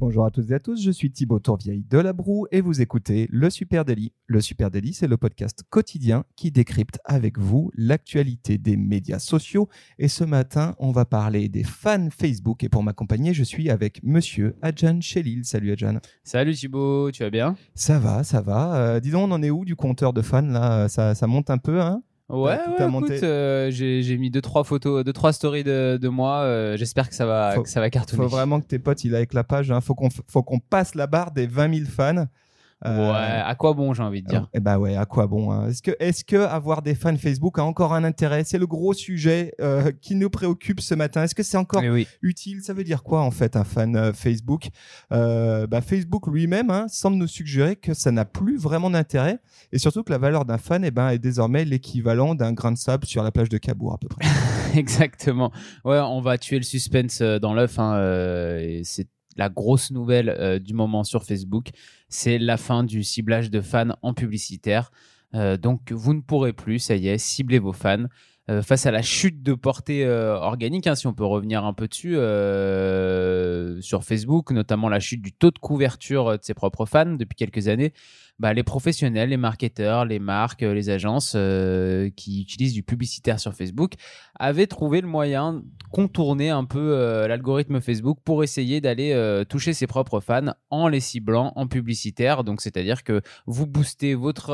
Bonjour à toutes et à tous, je suis Thibaut Tourvieille de La Broue et vous écoutez Le Super Daily. Le Super Daily, c'est le podcast quotidien qui décrypte avec vous l'actualité des médias sociaux. Et ce matin, on va parler des fans Facebook. Et pour m'accompagner, je suis avec monsieur Adjan Chelil. Salut Adjan. Salut Thibaut, tu vas bien? Ça va, ça va. Euh, dis donc, on en est où du compteur de fans là? Ça, ça monte un peu, hein? Ouais, ouais, euh, j'ai j'ai mis deux trois photos, deux trois stories de, de moi. euh, J'espère que ça va, Faut- que ça va cartonner. Faut vraiment que tes potes, il avec la page. Hein. Faut qu'on faut qu'on passe la barre des 20 000 fans. Euh, Ouais, à quoi bon, j'ai envie de dire? Eh bah ouais, à quoi bon hein Est-ce que, est-ce que avoir des fans Facebook a encore un intérêt? C'est le gros sujet euh, qui nous préoccupe ce matin. Est-ce que c'est encore Eh oui. utile? Ça veut dire quoi en fait un fan euh, Facebook? Euh, bah, Facebook lui-même hein, semble nous suggérer que ça n'a plus vraiment d'intérêt et surtout que la valeur d'un fan eh ben, est désormais l'équivalent d'un grain de sable sur la plage de Cabourg à peu près. Exactement. Ouais, on va tuer le suspense euh, dans l'œuf. Hein, euh, c'est la grosse nouvelle euh, du moment sur Facebook. C'est la fin du ciblage de fans en publicitaire. Euh, donc, vous ne pourrez plus, ça y est, cibler vos fans. Euh, face à la chute de portée euh, organique, hein, si on peut revenir un peu dessus, euh, sur Facebook, notamment la chute du taux de couverture de ses propres fans depuis quelques années, bah, les professionnels, les marketeurs, les marques, les agences qui utilisent du publicitaire sur Facebook avaient trouvé le moyen de contourner un peu l'algorithme Facebook pour essayer d'aller toucher ses propres fans en les ciblant en publicitaire. Donc, c'est-à-dire que vous boostez votre,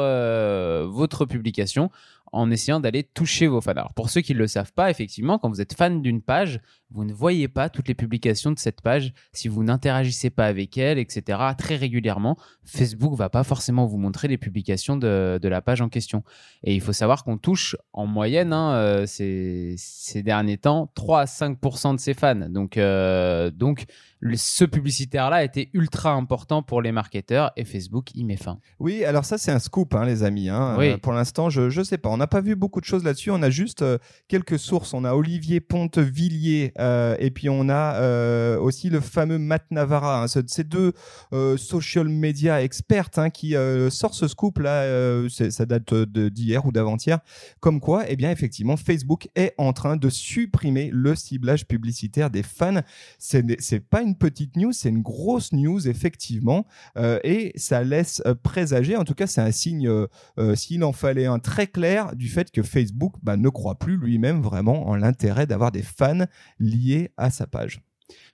votre publication en essayant d'aller toucher vos fans. Alors, pour ceux qui ne le savent pas, effectivement, quand vous êtes fan d'une page, vous ne voyez pas toutes les publications de cette page si vous n'interagissez pas avec elle, etc. Très régulièrement, Facebook va pas forcément vous montrer les publications de, de la page en question. Et il faut savoir qu'on touche en moyenne hein, euh, ces, ces derniers temps 3 à 5% de ses fans. Donc, euh, donc le- ce publicitaire-là était ultra important pour les marketeurs et Facebook y met fin. Oui, alors ça c'est un scoop, hein, les amis. hein. Oui. Euh, pour l'instant, je je sais pas. On n'a pas vu beaucoup de choses là-dessus. On a juste quelques sources. On a Olivier Pontevilliers euh, et puis on a euh, aussi le fameux Matt Navarra. hein. Ce- Ces deux euh, social media experts hein, qui sortent ce scoop là. ça date d'hier ou d'avant-hier. Comme quoi, eh bien effectivement, Facebook est en train de supprimer le ciblage publicitaire des fans. C'est pas une petite news, c'est une grosse news effectivement. Et ça laisse présager, en tout cas c'est un signe, s'il en fallait un très clair, du fait que Facebook bah, ne croit plus lui-même vraiment en l'intérêt d'avoir des fans liés à sa page.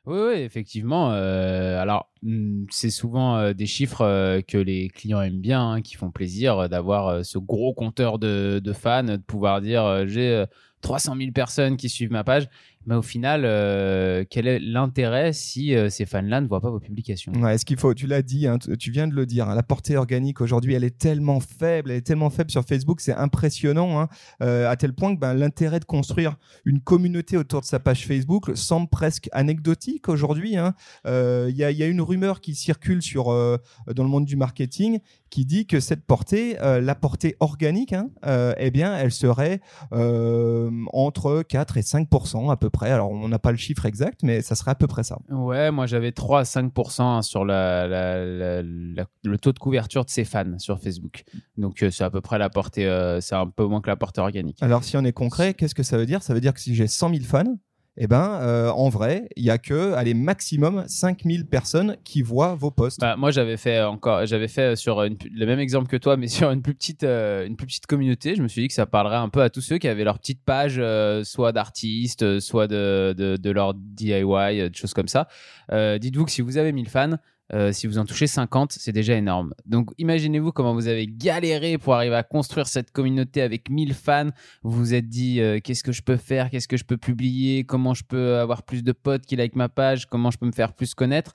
Oui, effectivement. euh, alors, hmm, c'est souvent euh, des chiffres euh, que les clients aiment bien, hein, qui font plaisir d'avoir ce gros compteur de, fans, de pouvoir dire j'ai euh, 300 000 personnes qui suivent ma page. Mais au final, euh, quel est l'intérêt si euh, ces fans-là ne voient pas vos publications? Ouais, ce qu'il faut, tu l'as dit, hein, tu viens de le dire, hein, la portée organique aujourd'hui, elle est tellement faible, elle est tellement faible sur Facebook, c'est impressionnant, hein, euh, à tel point que ben, l'intérêt de construire une communauté autour de sa page Facebook semble presque anecdotique aujourd'hui. Il y, a, y a une rumeur qui circule sur, dans le monde du marketing qui dit que cette portée, euh, la portée organique, hein, euh, eh bien, elle serait euh, entre 4 et 5% à peu près. Alors, on n'a pas le chiffre exact, mais ça serait à peu près ça. Ouais, moi j'avais 3 à 5% hein, sur la, la- la- la- le taux de couverture de ses fans sur Facebook. Donc c'est à peu près la portée, c'est un peu moins que la portée organique. Alors, si on est concret, qu'est-ce que ça veut dire? Ça veut dire que si j'ai 100 000 fans, eh ben, euh, en vrai, il y a que, allez, maximum 5 000 personnes qui voient vos posts. Bah, moi, j'avais fait encore, j'avais fait sur le même exemple que toi, mais sur une plus petite, euh, une plus petite communauté. Je me suis dit que ça parlerait un peu à tous ceux qui avaient leur petite page, euh, soit d'artistes, euh, soit de, de, de leur DIY, euh, des choses comme ça. Euh, Dites-vous que si vous avez 1000 fans, euh, si vous en touchez 50, c'est déjà énorme. Donc, imaginez-vous comment vous avez galéré pour arriver à construire cette communauté avec 1000 fans. Vous vous êtes dit, euh, qu'est-ce que je peux faire, qu'est-ce que je peux publier, comment je peux avoir plus de potes qui like ma page, comment je peux me faire plus connaître?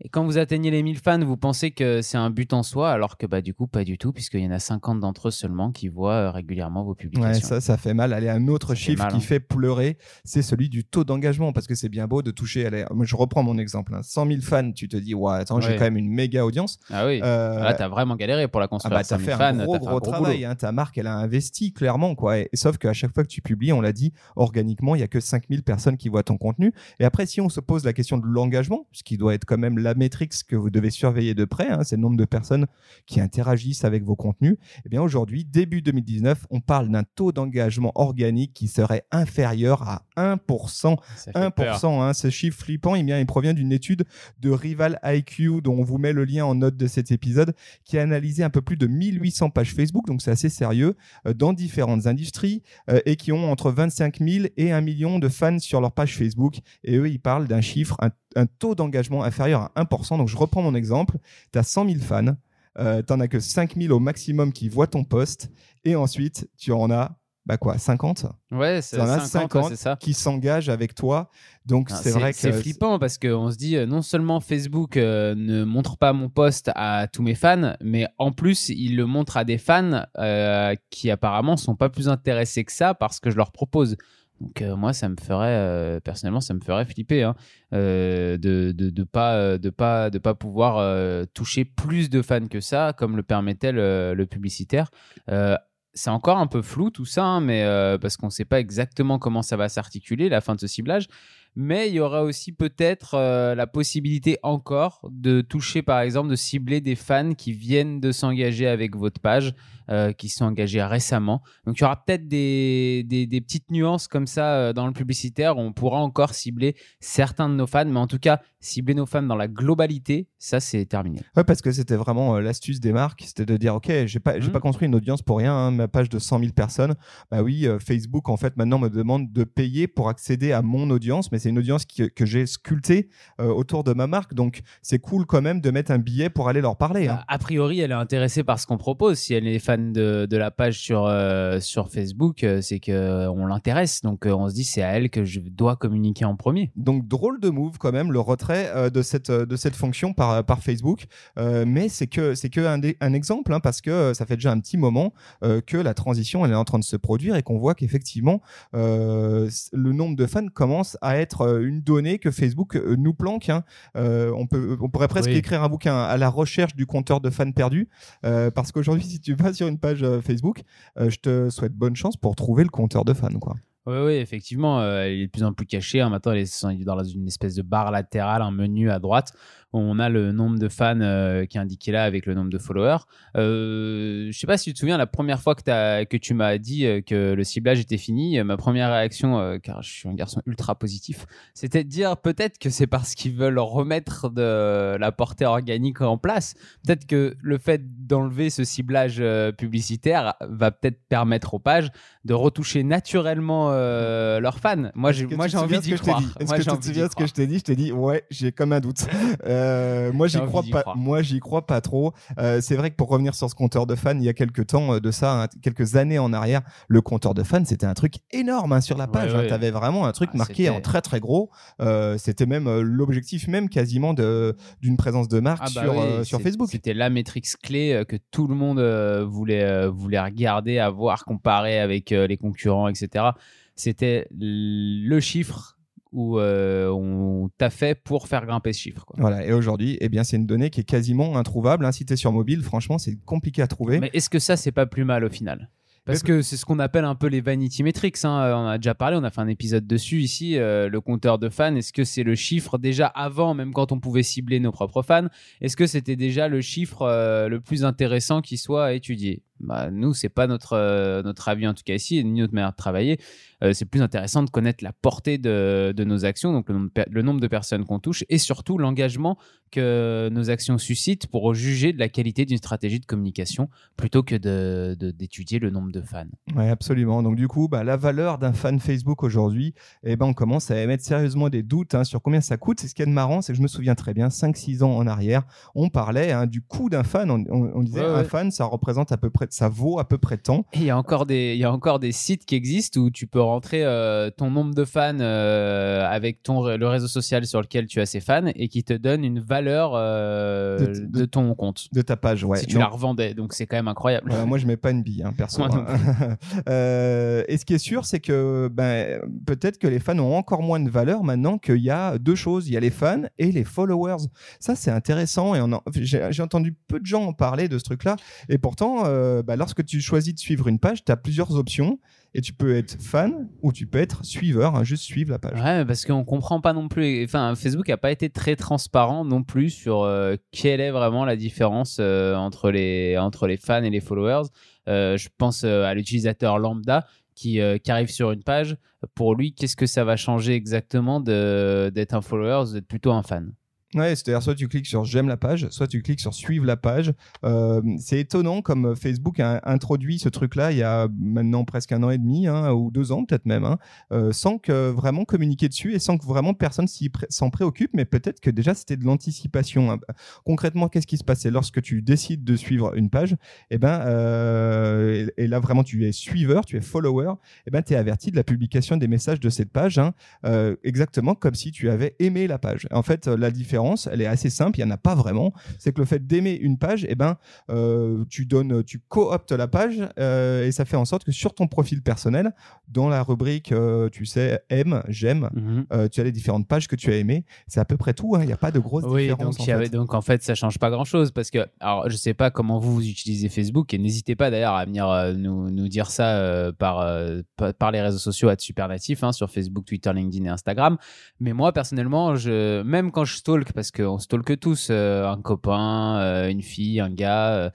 Et quand vous atteignez les 1000 fans, vous pensez que c'est un but en soi, alors que bah, du coup, pas du tout, puisqu'il y en a 50 d'entre eux seulement qui voient euh, régulièrement vos Ouais, publications. ça, ça fait mal. Allez, un autre Ça fait chiffre qui hein. fait pleurer, c'est celui du taux d'engagement, parce que c'est bien beau de toucher. Allez, je reprends mon exemple. hein. 100 000 fans, tu te dis, ouais, attends, j'ai Ouais. quand même une méga audience. Ah oui, Euh, là, t'as vraiment galéré pour la Ah construire. bah t'as 100 000 fait fans, un gros fait gros, travail, hein. ta marque elle a investi clairement quoi. Et, sauf qu'à chaque fois que tu publies, on l'a dit, organiquement il y a que 5000 personnes qui voient ton contenu. Et après si on se pose la question de l'engagement, ce qui doit être quand même la métrique que vous devez surveiller de près, hein, c'est le nombre de personnes qui interagissent avec vos contenus. Eh bien aujourd'hui, début 2019, on parle d'un taux d'engagement organique qui serait inférieur à 1%. 1%, hein, ce chiffre flippant, eh bien, il provient d'une étude de Rival IQ dont on vous met le lien en note de cet épisode, qui a analysé un peu plus de 1800 pages Facebook, donc c'est assez sérieux, euh, dans différentes industries euh, et qui ont entre 25 000 et 1 million de fans sur leur page Facebook. Et eux, ils parlent d'un chiffre, un, un taux d'engagement inférieur à 1%. Donc je reprends mon exemple, tu as 100 000 fans, euh, t'en as que 5000 au maximum qui voient ton post et ensuite tu en as bah quoi 50 ouais c'est 50, 50 ça. qui s'engagent avec toi donc c'est vrai que c'est flippant parce qu'on se dit euh, non seulement Facebook euh, ne montre pas mon post à tous mes fans mais en plus il le montre à des fans euh, qui apparemment sont pas plus intéressés que ça parce que je leur propose donc euh, moi, ça me ferait euh, personnellement, ça me ferait flipper hein, euh, de de pas de pas de pas pouvoir toucher plus de fans que ça, comme le permettait le, le publicitaire. c'est encore un peu flou tout ça, hein, mais parce qu'on ne sait pas exactement comment ça va s'articuler la fin de ce ciblage mais il y aura aussi peut-être euh, la possibilité encore de toucher, par exemple, de cibler des fans qui viennent de s'engager avec votre page, euh, qui sont engagés récemment. Donc il y aura peut-être des, des, petites nuances comme ça euh, dans le publicitaire. On pourra encore cibler certains de nos fans, mais en tout cas, cibler nos fans dans la globalité, ça c'est terminé. Ouais, parce que c'était vraiment l'astuce des marques, c'était de dire, ok, j'ai pas, j'ai mmh. pas construit une audience pour rien, hein, ma page de 100 000 personnes. Bah oui, Facebook en fait maintenant me demande de payer pour accéder à mon audience, mais c'est une audience que j'ai sculptée euh, autour de ma marque. Donc, c'est cool quand même de mettre un billet pour aller leur parler. Hein. A priori, elle est intéressée par ce qu'on propose. Si elle est fan de, de la page sur, euh, sur Facebook, euh, c'est qu'on l'intéresse. Donc, on se dit, c'est à elle que je dois communiquer en premier. Donc, drôle de move quand même, le retrait de, cette, de cette fonction par, par Facebook. mais c'est que, c'est que un, un exemple, hein, parce que ça fait déjà un petit moment que la transition, elle est en train de se produire et qu'on voit qu'effectivement, le nombre de fans commence à être euh, une donnée que Facebook euh, nous planque. Hein. Euh, on, peut, on pourrait presque écrire un bouquin à la recherche du compteur de fans perdus. parce qu'aujourd'hui, si tu vas sur une page Facebook, je te souhaite bonne chance pour trouver le compteur de fans. Quoi. Oui, oui, effectivement, il est de plus en plus caché. Hein. Maintenant, il est dans une espèce de barre latérale, un menu à droite on a le nombre de fans euh, qui est indiqué là avec le nombre de followers. Euh, je sais pas si tu te souviens la première fois que, que tu m'as dit euh, que le ciblage était fini, ma première réaction, euh, car je suis un garçon ultra positif, c'était de dire peut-être que c'est parce qu'ils veulent remettre de la portée organique en place. Peut-être que le fait d'enlever ce ciblage publicitaire va peut-être permettre aux pages de retoucher naturellement leurs fans. Moi, j'ai, moi, j'ai envie d'y croire. Est-ce que tu te souviens ce que je t'ai dit? Je t'ai dit, ouais, j'ai comme un doute. Euh, moi, j'y crois pas. Moi, j'y crois pas trop. Euh, c'est vrai que pour revenir sur ce compteur de fans, il y a quelques temps euh, de ça, hein, quelques années en arrière, le compteur de fans, c'était un truc énorme hein, sur la page. Hein. tu avais vraiment un truc ah, marqué en très très gros. c'était même l'objectif même quasiment d'une présence de marque ah, bah sur sur Facebook. C'était la métrique clé que tout le monde voulait voulait regarder, avoir comparé avec les concurrents, etc. C'était le chiffre où euh, on t'a fait pour faire grimper ce chiffre. Voilà, et aujourd'hui, eh bien, c'est une donnée qui est quasiment introuvable. Hein. Si tu es sur mobile, franchement, c'est compliqué à trouver. Mais est-ce que ça, c'est pas plus mal au final? Parce que c'est ce qu'on appelle un peu les vanity metrics. Hein. On a déjà parlé, on a fait un épisode dessus ici. Euh, le compteur de fans, est-ce que c'est le chiffre déjà avant, même quand on pouvait cibler nos propres fans? Est-ce que c'était déjà le chiffre euh, le plus intéressant qui soit à étudier bah, Nous, c'est pas notre, notre avis en tout cas ici, ni notre manière de travailler. Euh, c'est plus intéressant de connaître la portée de, nos actions, donc le nombre, de personnes qu'on touche, et surtout l'engagement que nos actions suscitent pour juger de la qualité d'une stratégie de communication, plutôt que d'étudier le nombre de fans. Oui, absolument. Donc du coup, bah, la valeur d'un fan Facebook aujourd'hui, eh ben, on commence à émettre sérieusement des doutes hein, sur combien ça coûte. C'est ce qui est marrant, c'est que je me souviens très bien, 5-6 ans en arrière, on parlait hein, du coût d'un fan. On, disait un fan, ça représente à peu près, ça vaut à peu près tant. Il y a encore des, il y a encore des sites qui existent où tu peux rentrer euh, ton nombre de fans euh, avec ton, le réseau social sur lequel tu as ces fans et qui te donne une valeur euh, de, ton compte. De ta page, ouais. Si tu la revendais. Donc c'est quand même incroyable. moi, je mets pas une bille, hein, perso. Hein. et ce qui est sûr, c'est que ben, peut-être que les fans ont encore moins de valeur maintenant qu'il y a deux choses. Il y a les fans et les followers. Ça, c'est intéressant. Et j'ai entendu peu de gens en parler de ce truc-là. Et pourtant, euh, bah, lorsque tu choisis de suivre une page, tu as plusieurs options et tu peux être fan ou tu peux être suiveur, hein, juste suivre la page. Ouais, parce qu'on comprend pas non plus. Enfin, Facebook a pas été très transparent non plus sur euh, quelle est vraiment la différence euh, entre les entre les fans et les followers. Euh, je pense à l'utilisateur lambda qui, qui, arrive sur une page. Pour lui, qu'est-ce que ça va changer exactement d'être un follower ou d'être plutôt un fan? Ouais, c'est-à-dire soit tu cliques sur j'aime la page, soit tu cliques sur suivre la page. Euh, c'est étonnant comme Facebook a introduit ce truc-là il y a maintenant presque un an et demi hein, ou deux ans peut-être même, hein, euh, sans que vraiment communiquer dessus et sans que vraiment personne s'en préoccupe. Mais peut-être que déjà c'était de l'anticipation. Hein. Concrètement, qu'est-ce qui se passait lorsque tu décides de suivre une page? Eh ben, euh, et, là vraiment tu es suiveur, tu es follower. Eh ben, tu es averti de la publication des messages de cette page, exactement comme si tu avais aimé la page. En fait, la différence elle est assez simple, il n'y en a pas vraiment. C'est que le fait d'aimer une page, eh ben, euh, tu donnes, tu cooptes la page euh, et ça fait en sorte que sur ton profil personnel, dans la rubrique, euh, tu sais, aime, j'aime, mhm. tu as les différentes pages que tu as aimées. C'est à peu près tout, hein. il n'y a pas de grosses oui, différences. Donc, en fait. donc en fait, ça change pas grand-chose parce que, alors je sais pas comment vous, vous utilisez Facebook et n'hésitez pas d'ailleurs à venir nous, nous, dire ça par, par les réseaux sociaux à Supernatif, hein, sur Facebook, Twitter, LinkedIn et Instagram. Mais moi, personnellement, je, même quand je stalk parce qu'on stalke tous euh, un copain, euh, une fille, un gars. Euh,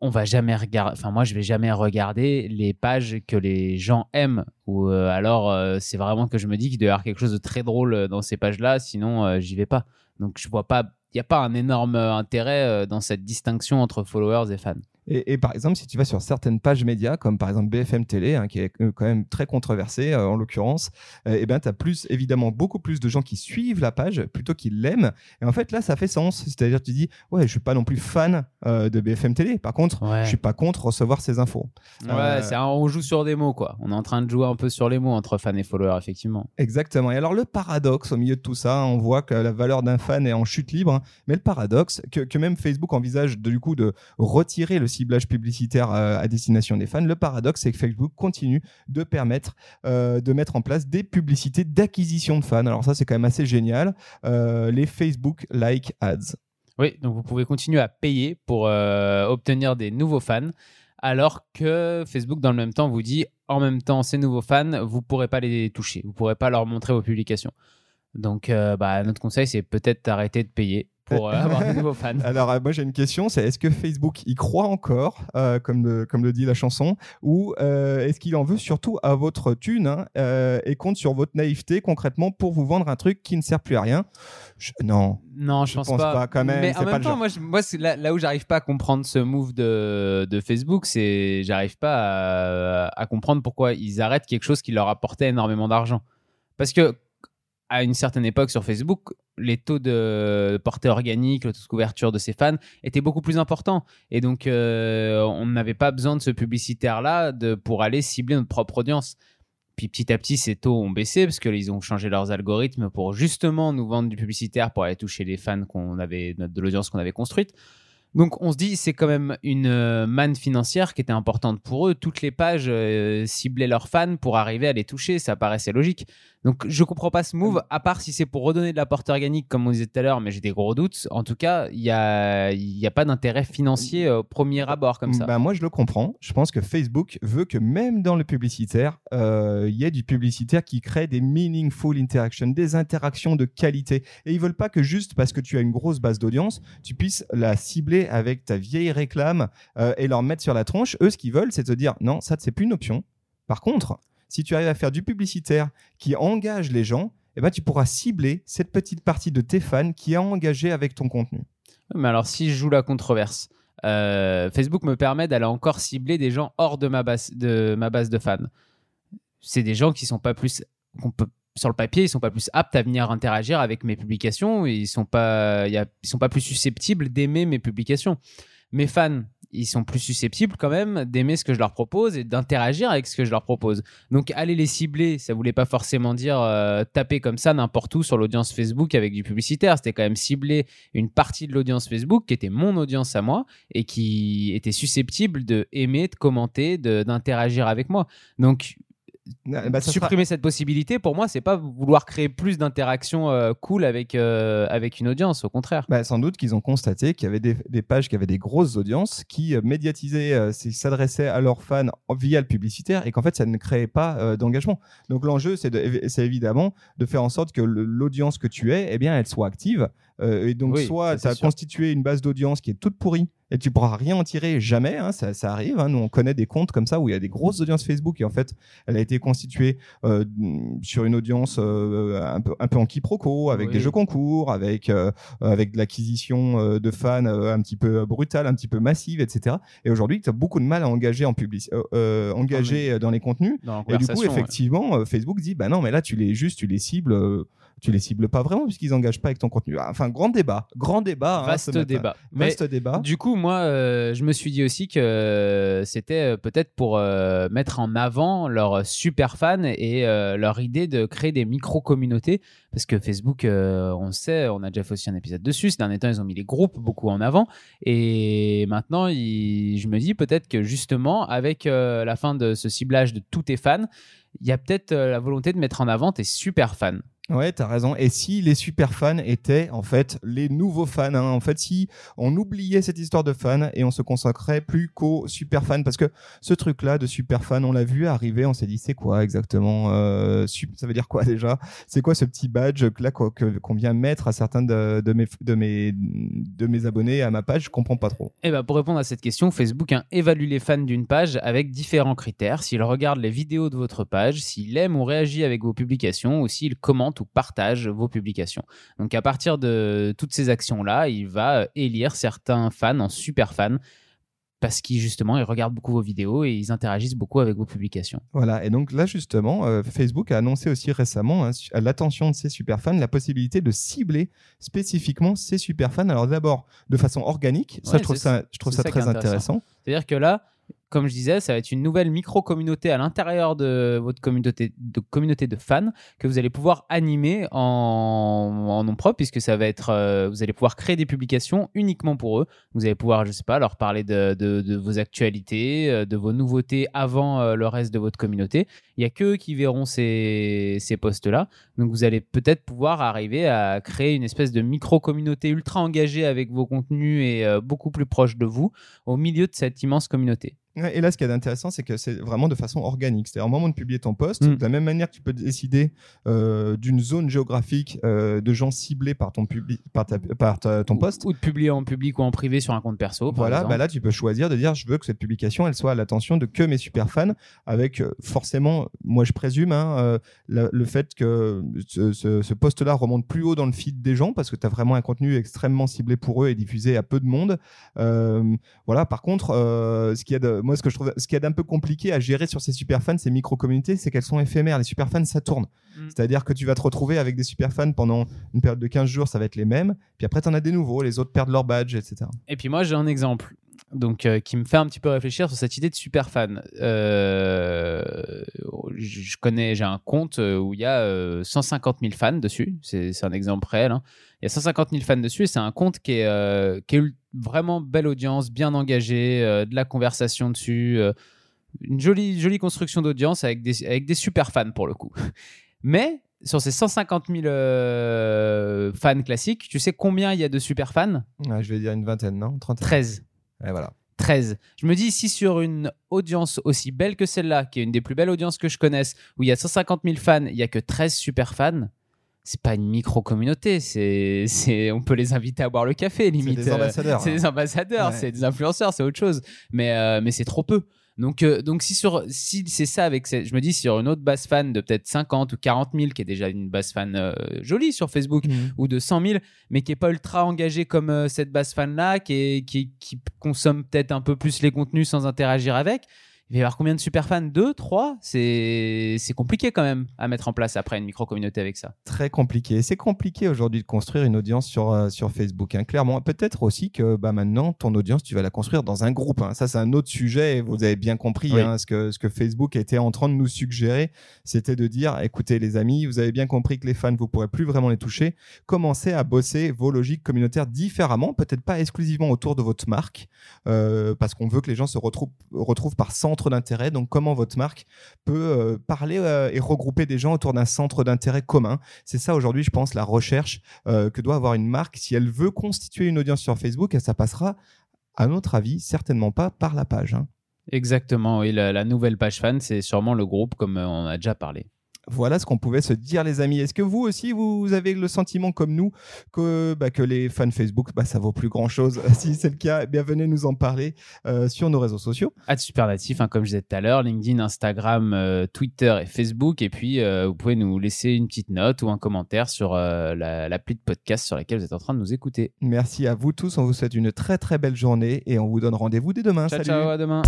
on va jamais regarder, enfin moi je vais jamais regarder les pages que les gens aiment ou alors c'est vraiment que je me dis qu'il doit y avoir quelque chose de très drôle dans ces pages-là, sinon j'y vais pas. Donc je vois pas, il n'y a pas un énorme intérêt dans cette distinction entre followers et fans. Et, par exemple, si tu vas sur certaines pages médias, comme par exemple BFM Télé, hein, qui est euh, quand même très controversé euh, en l'occurrence, euh, eh ben, tu as plus, évidemment beaucoup plus de gens qui suivent la page plutôt qu'ils l'aiment. Et en fait, là, ça fait sens. C'est-à-dire, tu dis, ouais, je suis pas non plus fan de BFM Télé. Par contre, je suis pas contre recevoir ces infos. Ouais, c'est on joue sur des mots, quoi. On est en train de jouer un peu sur les mots entre fan et follower, effectivement. Exactement. Et alors, le paradoxe au milieu de tout ça, on voit que la valeur d'un fan est en chute libre. Hein. mais le paradoxe, que, que même Facebook envisage de, du coup de retirer le ciblage publicitaire euh, à destination des fans. Le paradoxe, c'est que Facebook continue de permettre euh, de mettre en place des publicités d'acquisition de fans. Alors ça, c'est quand même assez génial. Euh, les Facebook Like Ads. Oui, donc vous pouvez continuer à payer pour obtenir des nouveaux fans, alors que Facebook, dans le même temps, vous dit en même temps, ces nouveaux fans, vous ne pourrez pas les toucher, vous ne pourrez pas leur montrer vos publications. Donc, bah, notre conseil, c'est peut-être d'arrêter de payer pour euh, avoir de nouveaux fans. Alors, euh, moi, j'ai une question c'est est-ce que Facebook y croit encore, euh, comme, le, comme le dit la chanson, ou est-ce qu'il en veut surtout à votre thune hein, et compte sur votre naïveté concrètement pour vous vendre un truc qui ne sert plus à rien? Non. Non, je, pense, pas. quand même. Mais en même temps, moi, là, où j'arrive pas à comprendre ce move de, de Facebook, c'est j'arrive pas à, à comprendre pourquoi ils arrêtent quelque chose qui leur apportait énormément d'argent. Parce que à une certaine époque sur Facebook, les taux de portée organique, le taux de couverture de ses fans étaient beaucoup plus importants. Et donc, euh, on n'avait pas besoin de ce publicitaire-là pour aller cibler notre propre audience. Puis petit à petit, ces taux ont baissé parce qu'ils ont changé leurs algorithmes pour justement nous vendre du publicitaire pour aller toucher les fans qu'on avait, de l'audience qu'on avait construite. Donc on se dit c'est quand même une euh, manne financière qui était importante pour eux. Toutes les pages euh, ciblaient leurs fans pour arriver à les toucher, ça paraissait logique. Donc je comprends pas ce move, à part si c'est pour redonner de la porte organique, comme on disait tout à l'heure, mais j'ai des gros doutes. En tout cas, il n'y a, y a pas d'intérêt financier au premier abord comme ça. Bah moi, je le comprends. Je pense que Facebook veut que même dans le publicitaire, euh, il y ait du publicitaire qui crée des meaningful interactions, des interactions de qualité. Et ils veulent pas que juste parce que tu as une grosse base d'audience, tu puisses la cibler avec ta vieille réclame euh, et leur mettre sur la tronche. Eux, ce qu'ils veulent, c'est te dire non, ça, c'est plus une option. Par contre, si tu arrives à faire du publicitaire qui engage les gens, eh ben, tu pourras cibler cette petite partie de tes fans qui est engagée avec ton contenu. Mais alors, si je joue la controverse, euh, Facebook me permet d'aller encore cibler des gens hors de ma base de, ma base de fans. C'est des gens qui sont pas plus, sur le papier, ils sont pas plus aptes à venir interagir avec mes publications. Ils sont sont pas plus susceptibles d'aimer mes publications. Mes fans, ils sont plus susceptibles quand même d'aimer ce que je leur propose et d'interagir avec ce que je leur propose. Donc aller les cibler, ça voulait pas forcément dire euh, taper comme ça n'importe où sur l'audience Facebook avec du publicitaire. C'était quand même cibler une partie de l'audience Facebook qui était mon audience à moi et qui était susceptible de aimer, de commenter, d'interagir avec moi. Donc bah, sera- supprimer cette possibilité, pour moi, c'est pas vouloir créer plus d'interactions euh, cool avec, euh, avec une audience, au contraire. Bah, sans doute qu'ils ont constaté qu'il y avait des, des pages qui avaient des grosses audiences qui euh, médiatisaient, s'adressaient à leurs fans via le publicitaire et qu'en fait ça ne créait pas d'engagement. Donc l'enjeu c'est de- c'est évidemment de faire en sorte que l'audience que tu es, eh bien elle soit active. Euh, et donc Oui, soit ça, tu as sûr. constitué une base d'audience qui est toute pourrie et tu pourras rien en tirer jamais, hein, ça, ça arrive. hein. Nous on connaît des comptes comme ça où il y a des grosses audiences Facebook et en fait elle a été constituée euh, sur une audience euh, un, peu, un peu en quiproquo avec Oui. des jeux concours, avec euh, avec de l'acquisition de fans un petit peu brutale, un petit peu massive, etc. Et aujourd'hui, tu as beaucoup de mal à engager en public, engager dans les contenus. Dans Et du coup, ouais. effectivement, Facebook dit, bah non, mais là, tu les juste, tu les cibles, tu les cibles pas vraiment puisqu'ils engagent pas avec ton contenu. Ah, Enfin, grand débat, grand débat. hein, Vaste matin. débat. Mais Vaste débat. Du coup, moi, euh, je me suis dit aussi que c'était euh, peut-être pour euh, mettre en avant leurs super fans et euh, leur idée de créer des micro-communautés. Parce que Facebook, euh, on le sait, on a déjà fait aussi un épisode dessus. Ces derniers temps, ils ont mis les groupes beaucoup en avant. Et maintenant, il- je me dis peut-être que justement, avec euh, la fin de ce ciblage de tous tes fans, il y a peut-être euh, la volonté de mettre en avant tes super fans. Ouais, t'as raison. Et si les super fans étaient en fait les nouveaux fans, hein, en fait, si on oubliait cette histoire de fans et on se consacrait plus qu'aux super fans, parce que ce truc-là de super fan, on l'a vu arriver, on s'est dit c'est quoi exactement euh, Ça veut dire quoi déjà? C'est quoi ce petit badge là qu'on vient mettre à certains de, mes de mes de mes abonnés à ma page? Je comprends pas trop. Eh ben, pour répondre à cette question, Facebook évalue les fans d'une page avec différents critères. S'il regarde les vidéos de votre page, s'il aime ou réagit avec vos publications, ou s'il commente ou partage vos publications. Donc à partir de toutes ces actions-là, il va euh, élire certains fans en super fans parce qu'ils justement ils regardent beaucoup vos vidéos et ils interagissent beaucoup avec vos publications. Voilà, et donc là justement, euh, Facebook a annoncé aussi récemment, hein, à l'attention de ses super fans, la possibilité de cibler spécifiquement ses super fans. Alors d'abord de façon organique, ça je trouve ça, je trouve c'est ça ça qui est très intéressant. intéressant. C'est-à-dire que là, comme je disais, ça va être une nouvelle micro-communauté à l'intérieur de votre communauté de, communauté de fans que vous allez pouvoir animer en, en nom propre, puisque ça va être, euh, vous allez pouvoir créer des publications uniquement pour eux. Vous allez pouvoir, je sais pas, leur parler de, vos actualités, euh, de vos nouveautés avant euh, le reste de votre communauté. Il y a que eux qui verront ces, ces posts-là. Donc vous allez peut-être pouvoir arriver à créer une espèce de micro-communauté ultra engagée avec vos contenus et beaucoup plus proche de vous au milieu de cette immense communauté. Ouais, Et là, ce qui est intéressant, c'est que c'est vraiment de façon organique. C'est-à-dire, au moment de publier ton post, Mm. de la même manière que tu peux décider euh, d'une zone géographique euh, de gens ciblés par ton, par ta- par ta- ton post. Ou, ou de publier en public ou en privé sur un compte perso. par Voilà, bah là tu peux choisir de dire je veux que cette publication elle soit à l'attention de que mes super fans avec euh, forcément moi je présume hein, le, fait que ce, ce, ce post-là remonte plus haut dans le feed des gens parce que tu as vraiment un contenu extrêmement ciblé pour eux et diffusé à peu de monde. Voilà, par contre, ce qui est de, moi ce que je trouve ce qui est d'un peu compliqué à gérer sur ces super fans, ces micro communautés, c'est qu'elles sont éphémères. Les super fans ça tourne. Mm. C'est-à-dire que tu vas te retrouver avec des super fans pendant une période de 15 jours, ça va être les mêmes, puis après tu en as des nouveaux, les autres perdent leur badge, etc. Et puis moi j'ai un exemple donc euh, qui me fait un petit peu réfléchir sur cette idée de super fan. Euh, je je connais, j'ai un compte euh, où il y a euh, 150 000 fans dessus. C'est un exemple réel. hein. Il y a 150 000 fans dessus et c'est un compte qui est, qui est vraiment belle audience, bien engagé, euh, de la conversation dessus, euh, une jolie, jolie construction d'audience avec des, avec des super fans pour le coup. Mais sur ces 150 000 euh, fans classiques, tu sais combien il y a de super fans? Ouais, je vais dire une vingtaine, non? 30 13. Et voilà. 13. Je me dis, si sur une audience aussi belle que celle-là, qui est une des plus belles audiences que je connaisse, où il y a 150 000 fans, il y a que 13 super fans, c'est pas une micro-communauté. C'est, c'est, on peut les inviter à boire le café, C'est limite. des Euh, ambassadeurs. c'est hein. des ambassadeurs, Ouais. c'est des influenceurs, c'est autre chose. Mais, euh, mais c'est trop peu. Donc, euh, donc si, sur, si c'est ça avec cette- je me dis sur une autre base fan de peut-être 50 ou 40 000, qui est déjà une base fan euh, jolie sur Facebook, Mhm. ou de 100 000, mais qui est pas ultra engagé comme cette base fan-là, qui, est- qui, qui consomme peut-être un peu plus les contenus sans interagir avec. Il va y avoir combien de super fans? Deux? Trois? C'est compliqué quand même à mettre en place après une micro-communauté avec ça. Très compliqué. C'est compliqué aujourd'hui de construire une audience sur, euh, sur Facebook. hein. Clairement, peut-être aussi que bah, maintenant, ton audience, tu vas la construire dans un groupe. hein. Ça, c'est un autre sujet. et Vous avez bien compris Oui. hein, ce, que, ce que Facebook était en train de nous suggérer. C'était de dire, écoutez les amis, vous avez bien compris que les fans, vous pourrez plus vraiment les toucher. Commencez à bosser vos logiques communautaires différemment, peut-être pas exclusivement autour de votre marque, euh, parce qu'on veut que les gens se retrouvent, retrouvent par centre d'intérêt, donc comment votre marque peut euh, parler euh, et regrouper des gens autour d'un centre d'intérêt commun? C'est ça aujourd'hui, je pense, la recherche euh, que doit avoir une marque si elle veut constituer une audience sur Facebook, et ça passera, à notre avis, certainement pas par la page. hein. Exactement, oui. La, la nouvelle page fan, c'est sûrement le groupe, comme on a déjà parlé. Voilà ce qu'on pouvait se dire, les amis. Est-ce que vous aussi, vous avez le sentiment comme nous que, bah, que les fans Facebook, bah, ça vaut plus grand-chose? Si c'est le cas, eh bien, venez nous en parler euh, sur nos réseaux sociaux. At Supernatif, hein, comme je disais tout à l'heure, LinkedIn, Instagram, euh, Twitter et Facebook. Et puis, euh, vous pouvez nous laisser une petite note ou un commentaire sur la- l'appli de podcast sur laquelle vous êtes en train de nous écouter. Merci à vous tous. On vous souhaite une très très belle journée et on vous donne rendez-vous dès demain. Ciao, Salut. ciao, à demain.